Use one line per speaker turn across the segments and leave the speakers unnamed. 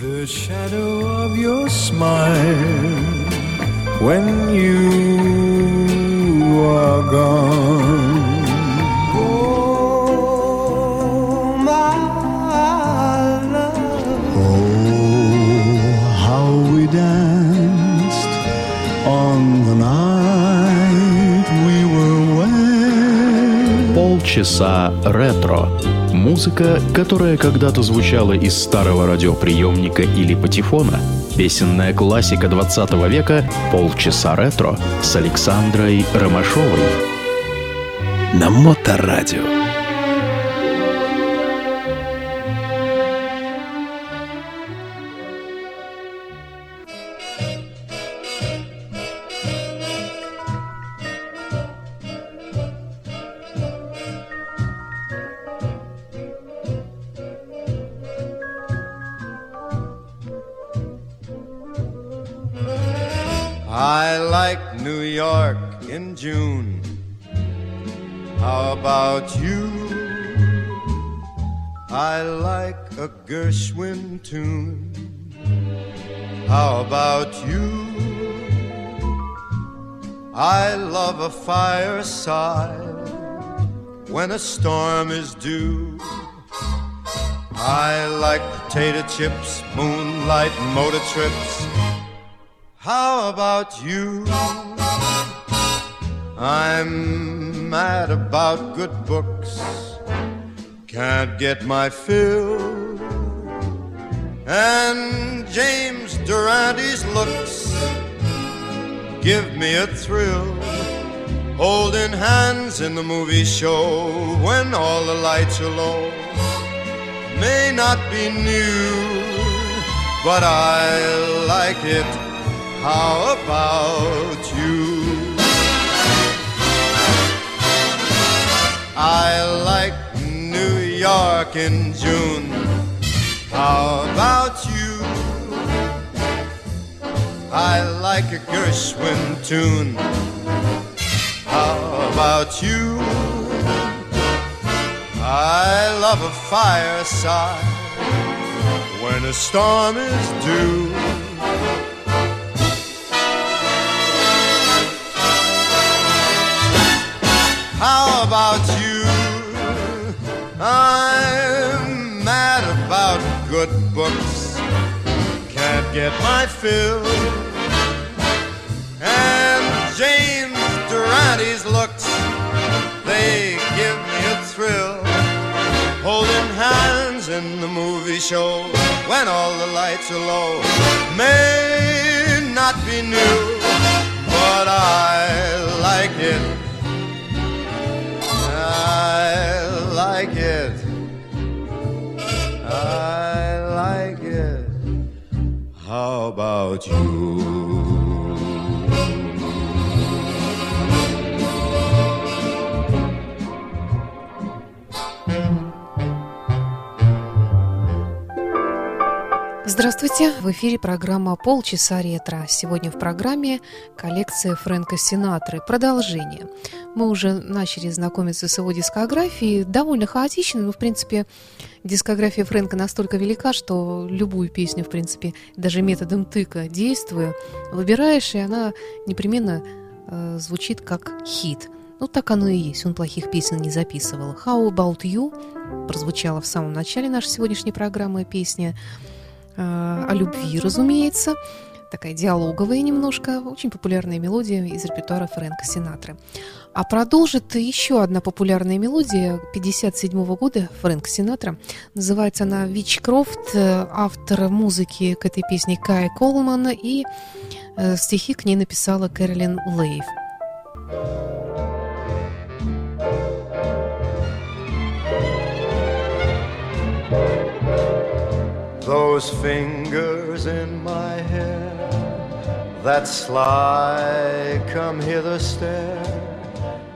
The shadow of your smile when you are gone. Oh, my love. Oh, how we danced on the night we were wed.
Полчаса ретро. Музыка, которая когда-то звучала из старого радиоприемника или патефона. Песенная классика 20 века «Полчаса ретро» с Александрой Ромашовой.
На Моторадио.
I like New York in June. How about you? I like a Gershwin tune. How about you? I love a fireside when a storm is due. I like potato chips, moonlight motor trips. How about you? I'm mad about good books, can't get my fill. And James Durante's looks give me a thrill. Holding hands in the movie show when all the lights are low may not be new, but I like it. How about you? I like New York in June. How about you? I like a Gershwin tune. How about you? I love a fireside when a storm is due. About you? I'm mad about good books, can't get my fill. And James Durante's looks, they give me a thrill. Holding hands in the movie show when all the lights are low may not be new, but I like it. You?
Здравствуйте! В эфире программа «Полчаса ретро». Сегодня в программе коллекция Фрэнка Синатры. Продолжение. Мы уже начали знакомиться с его дискографией. Довольно хаотично, но, в принципе, дискография Фрэнка настолько велика, что любую песню, в принципе, даже методом тыка действуя, выбираешь, и она непременно э, звучит как хит. Ну, так оно и есть. Он плохих песен не записывал. «How About You» прозвучала в самом начале нашей сегодняшней программы песня о любви, разумеется. Такая диалоговая немножко, очень популярная мелодия из репертуара Фрэнка Синатры. А продолжит еще одна популярная мелодия 1957 года Фрэнк Синатра. Называется она «Вич Крофт», автор музыки к этой песне Кай Колман, и э, стихи к ней написала Кэролин Лейв.
Those fingers in my hair, that sly come hither stare,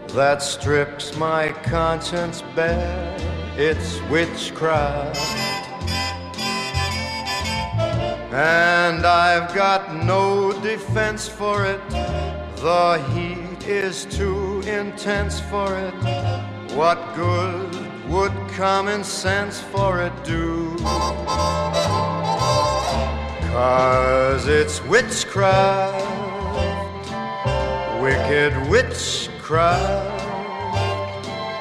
that strips my conscience bare, it's witchcraft. And I've got no defense for it, the heat is too intense for it. What good would common sense for it do? Cause it's witchcraft, wicked witchcraft.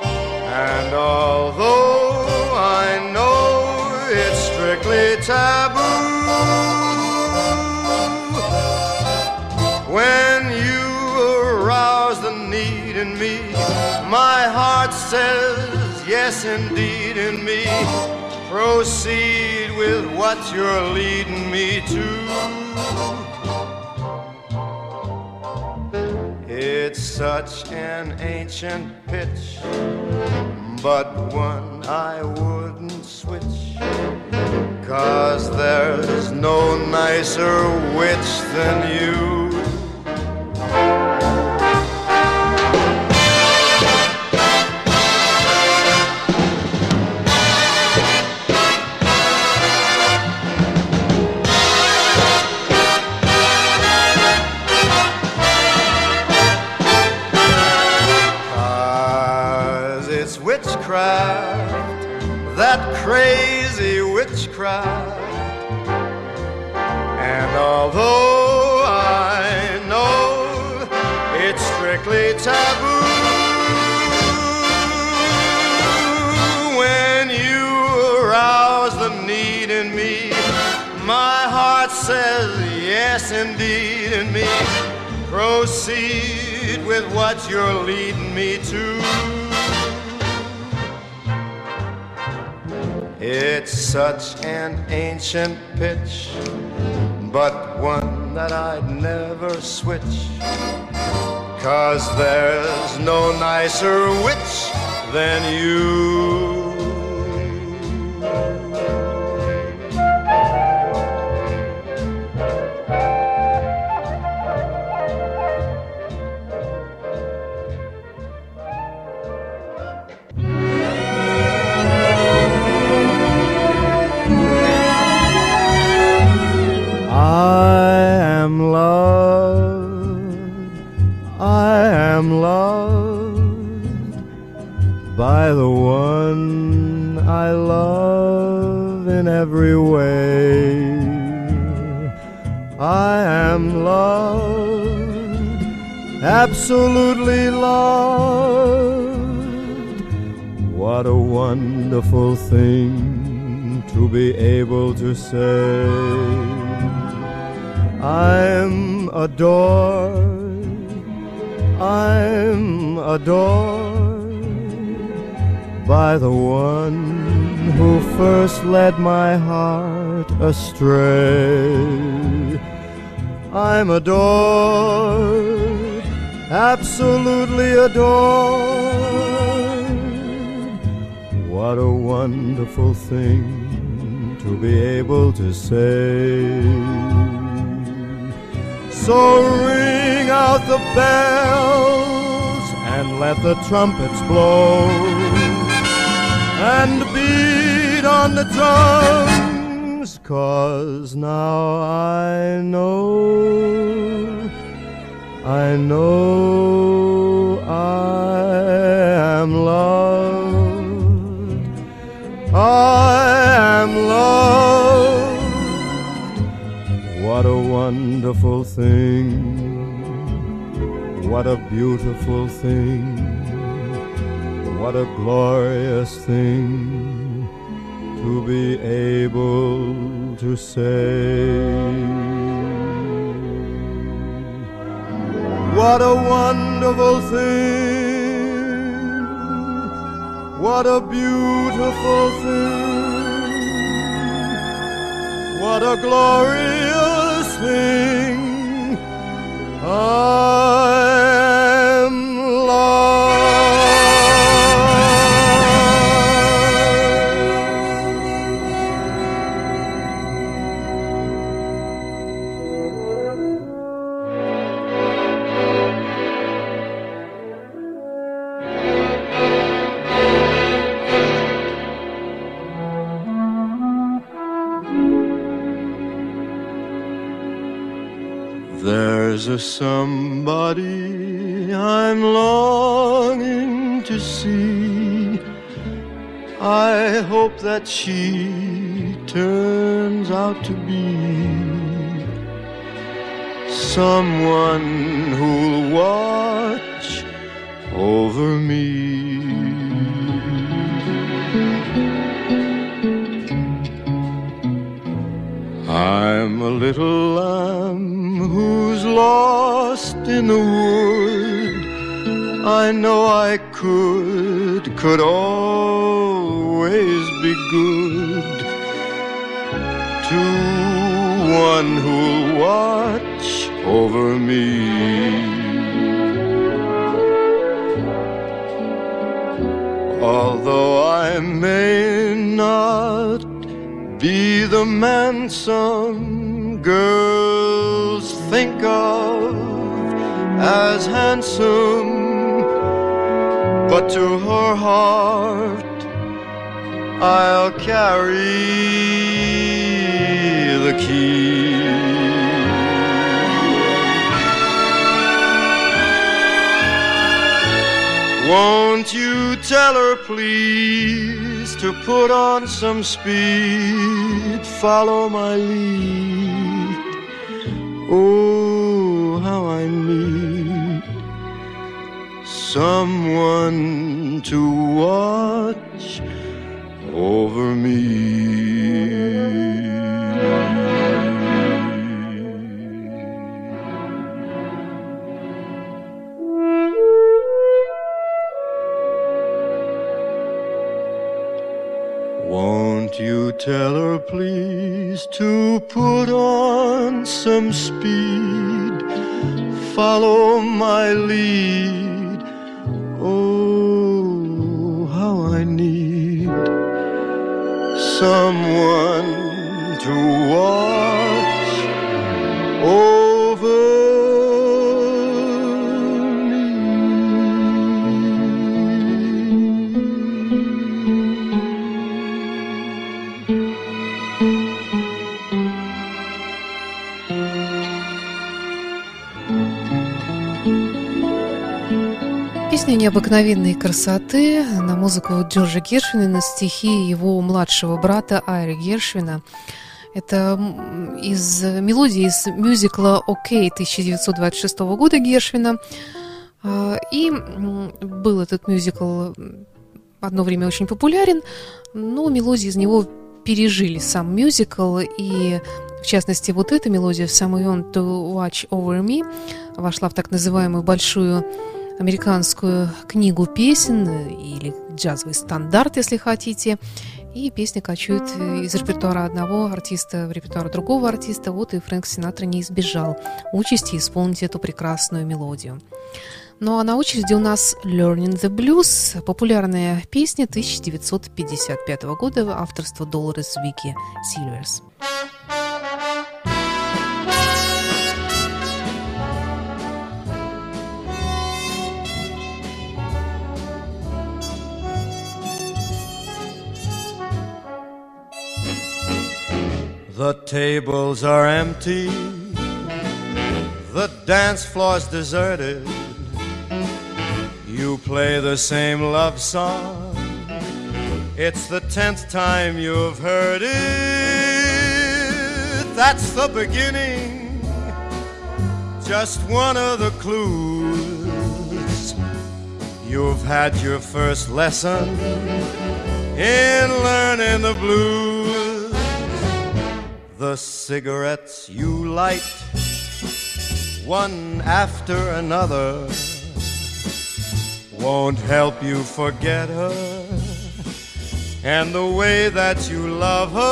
And although I know it's strictly taboo, when you arouse the need in me, my heart says yes indeed in me. Proceed with what you're leading me to. It's such an ancient pitch, but one I wouldn't switch. Cause there's no nicer witch than you. What you're leading me to. It's such an ancient pitch, but one that I'd never switch. Cause there's no nicer witch than you.
Absolutely loved. What a wonderful thing to be able to say. I'm adored, I'm adored by the one who first led my heart astray. I'm adored, absolutely adored. What a wonderful thing to be able to say. So ring out the bells and let the trumpets blow and beat on the drums, cause now I know, I know I am loved, I am loved. What a wonderful thing. What a beautiful thing. What a glorious thing to be able to say. What a wonderful thing. What a beautiful thing. What a glorious thing. I'm
There's a somebody I'm longing to see. I hope that she turns out to be someone who'll watch over me. I'm a little lamb lost in the wood. I know I could, could always be good to one who'll watch over me. Although I may not be the man some girls think of as handsome, but to her heart I'll carry the key. Won't you tell her, please, to put on some speed, follow my lead? Oh, how I need someone to watch over me. Tell her, please, to put on some speed, follow my lead? Oh, how I need someone to watch over
необыкновенной красоты на музыку Джорджа Гершвина на стихи его младшего брата Айри Гершвина. Это из мелодии из мюзикла «Окей» 1926 года Гершвина. А, И был этот мюзикл одно время очень популярен, но мелодии из него пережили сам мюзикл, и в частности вот эта мелодия «Someone to Watch Over Me» вошла в так называемую большую американскую книгу песен или джазовый стандарт, если хотите. И песня кочует э, из репертуара одного артиста в репертуар другого артиста. Вот и Фрэнк Синатра не избежал участи исполнить эту прекрасную мелодию. Ну а на очереди у нас Learning the Blues, популярная песня 1955 года, авторство Долорес Вики Сильверс.
The tables are empty, the dance floor's deserted. You play the same love song, it's the tenth time you've heard it. That's the beginning, just one of the clues. You've had your first lesson in learning the blues. The cigarettes you light, one after another, won't help you forget her. And the way that you love her,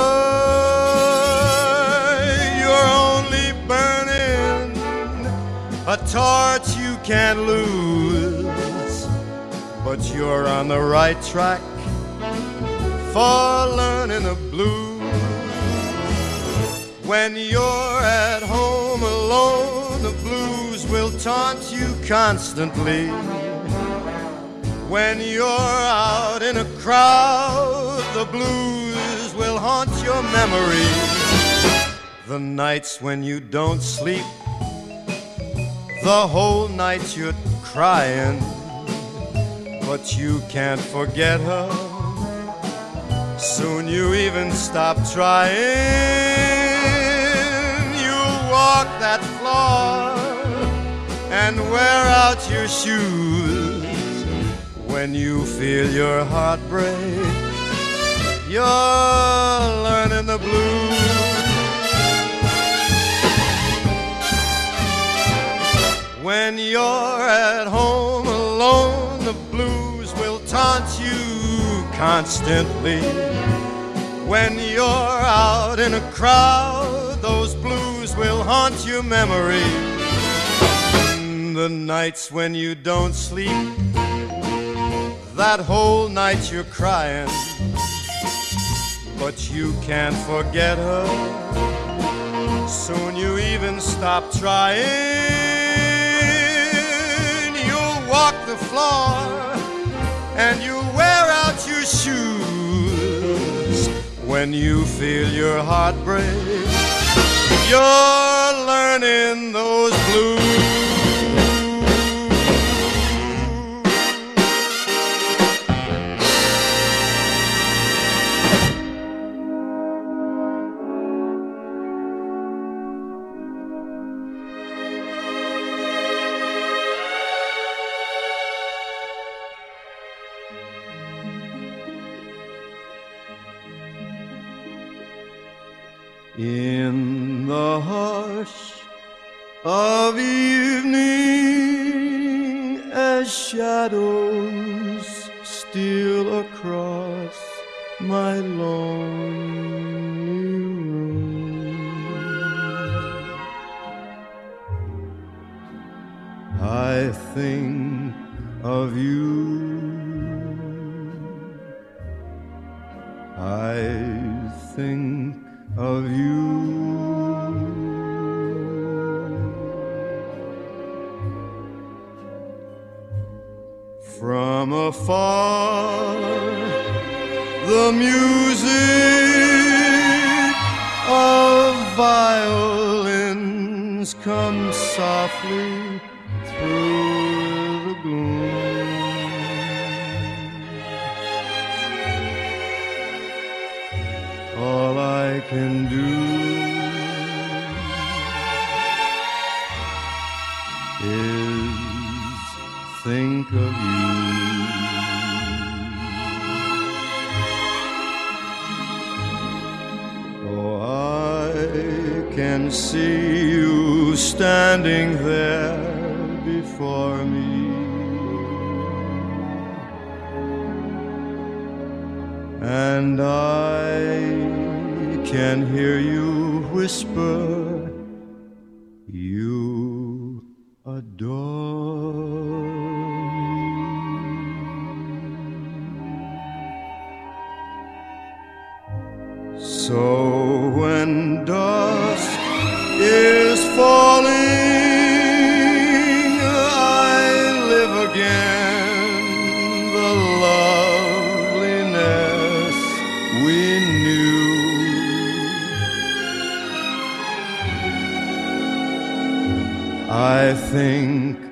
you're only burning a torch you can't lose. But you're on the right track for learning the blues. When you're at home alone, the blues will taunt you constantly. When you're out in a crowd, the blues will haunt your memory. The nights when you don't sleep, the whole night you're crying, but you can't forget her. Soon you even stop trying. Walk that floor and wear out your shoes when you feel your heart break. You're learning the blues. When you're at home alone, the blues will taunt you constantly. When you're out in a crowd, blues will haunt your memory. The nights when you don't sleep, that whole night you're crying, but you can't forget her. Soon you even stop trying You'll walk the floor and you'll wear out your shoes when you feel your heart break. You're learning those blues. Shadows steal across my lonely room, I think of you. I think of you. From afar, the music of violins comes softly through the gloom. all I can do is think of you. Can see you standing there before me. And I can hear you whisper,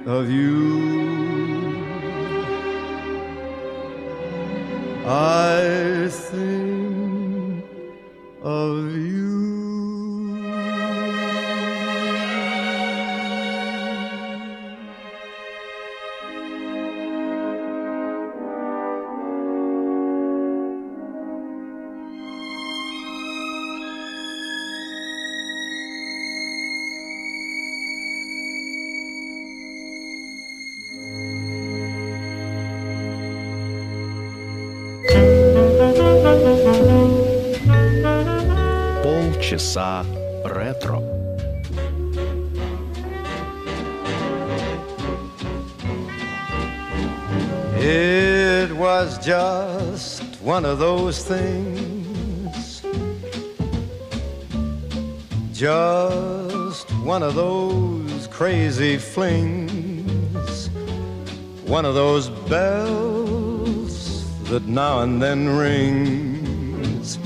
of you. I think of you.
Полчаса ретро.
It was just one of those things. Just one of those crazy flings. One of those bells that now and then rings.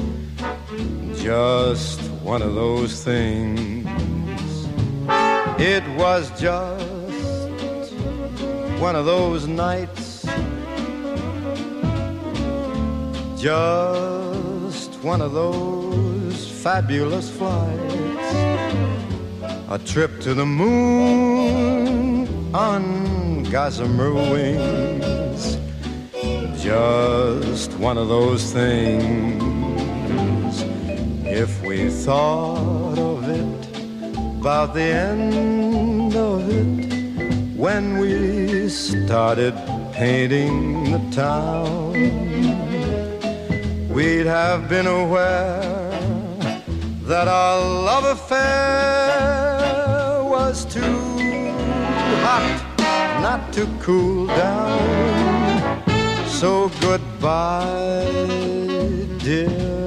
Just one of those things. It was just one of those nights. Just one of those fabulous flights. A trip to the moon on gossamer wings. Just one of those things. We thought of it, about the end of it, when we started painting the town, we'd have been aware that our love affair was too hot not to cool down. So goodbye, dear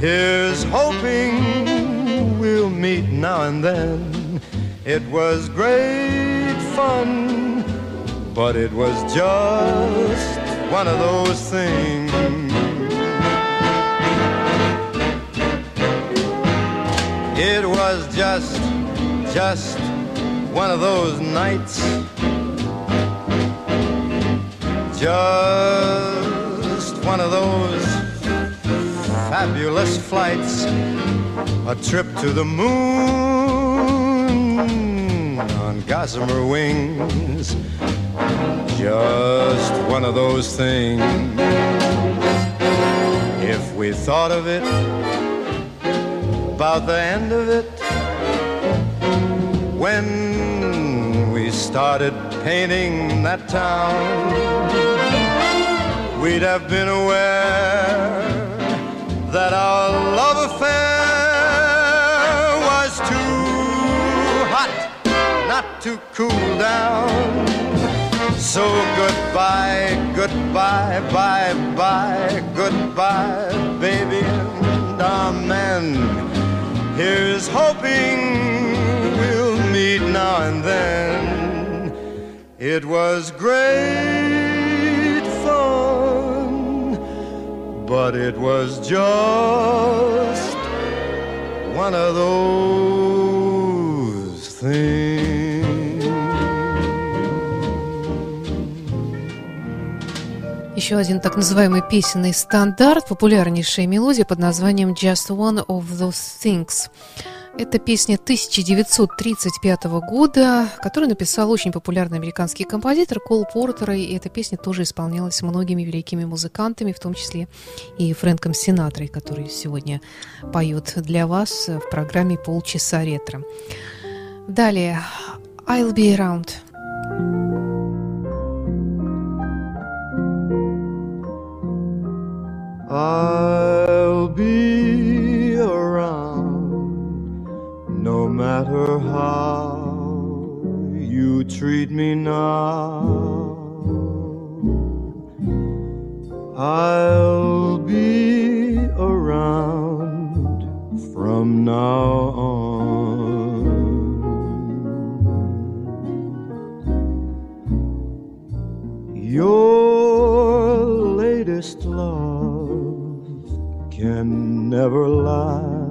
Here's hoping we'll meet now and then. It was great fun, but it was just one of those things. It was just, just one of those nights. Just one of those fabulous flights. A trip to the moon on gossamer wings. Just one of those things. If we thought of it, about the end of it, when we started painting that town, we'd have been aware that our love affair was too hot not to cool down. So goodbye, goodbye, bye bye, goodbye, baby, and amen. Here's hoping we'll meet now and then. It was great but it was just one of those things.
Еще один так называемый песенный стандарт, популярнейшая мелодия под названием Just One of Those Things. Это песня 1935 года, которую написал очень популярный американский композитор Кол Портер, и эта песня тоже исполнялась многими великими музыкантами, в том числе и Фрэнком Синатрой, который сегодня поет для вас в программе «Полчаса ретро». Далее «I'll be around».
I'll be matter how you treat me now. I'll be around from now on. Your latest love can never last,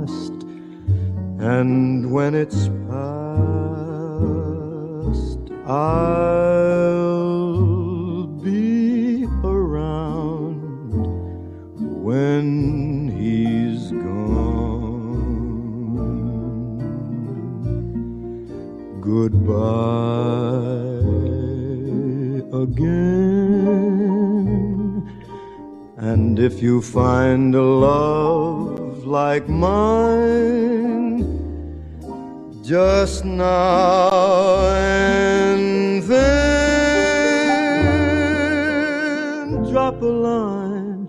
and when it's past, I'll be around when he's gone. Goodbye again. And if you find a love like mine, just now and then, drop a line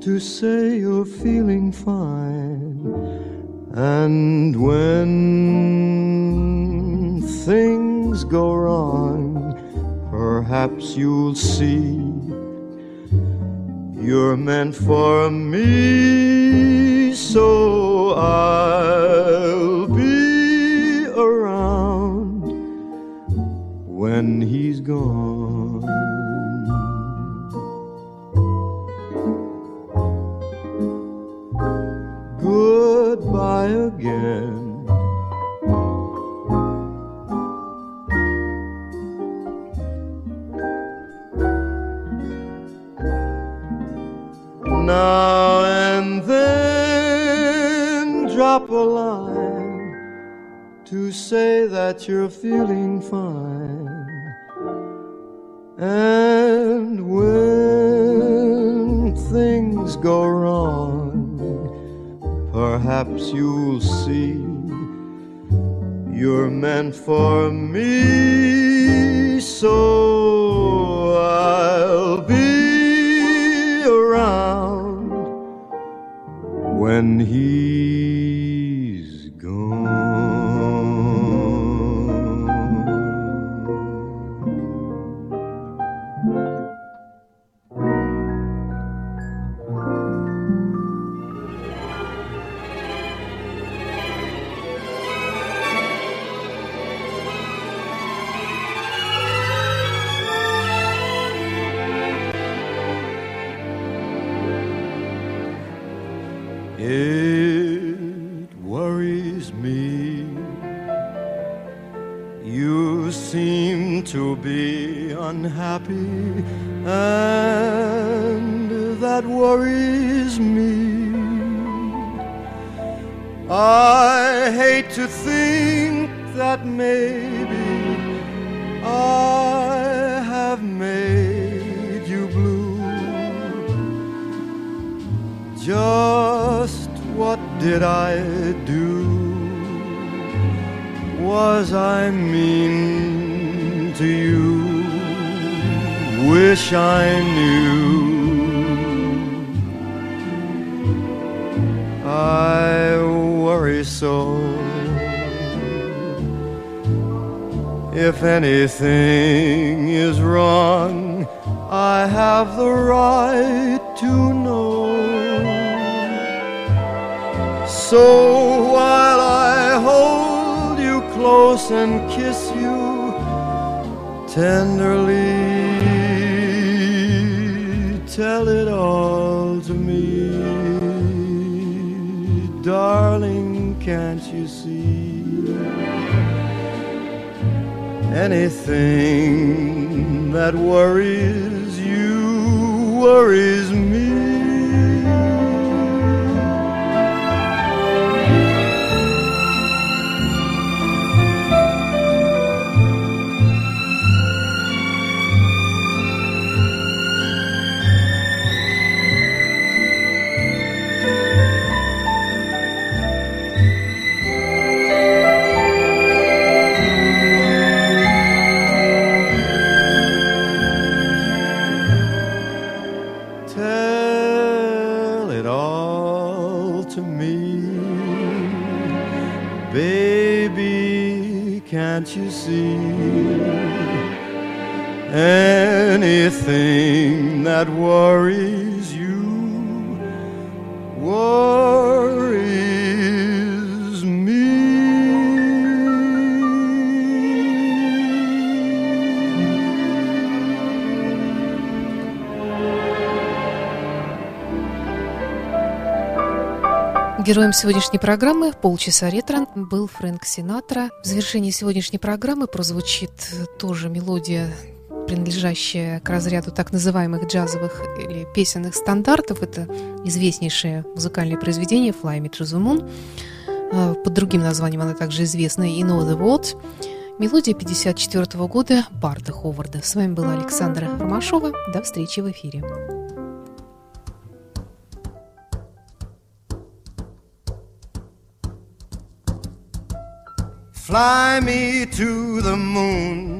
to say you're feeling fine. And when things go wrong, perhaps you'll see you're meant for me, so I'll you're feeling fine. And when things go wrong, perhaps you'll see you're meant for me. What did I do? Was I mean to you? Wish I knew. I worry so. If anything is wrong, I have the right So while I hold you close and kiss you tenderly, tell it all to me. Darling, can't you see? Anything that worries you worries me. Anything that worries you worries
Героем сегодняшней программы «Полчаса ретро» был Фрэнк Синатра. В завершении сегодняшней программы прозвучит тоже мелодия, принадлежащая к разряду так называемых джазовых или песенных стандартов. Это известнейшее музыкальное произведение «Fly Me to the Moon». А, Под другим названием она также известна «You Know the World». Мелодия 54 года Барта Ховарда. С вами была Александра Ромашова. До встречи в эфире.
Fly me to the moon,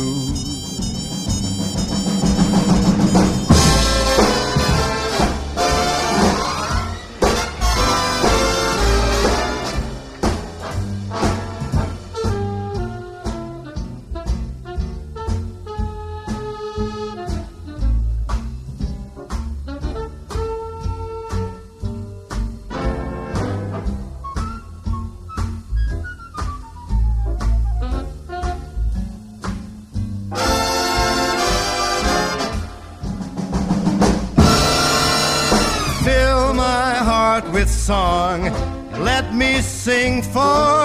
Song, let me sing forevermore.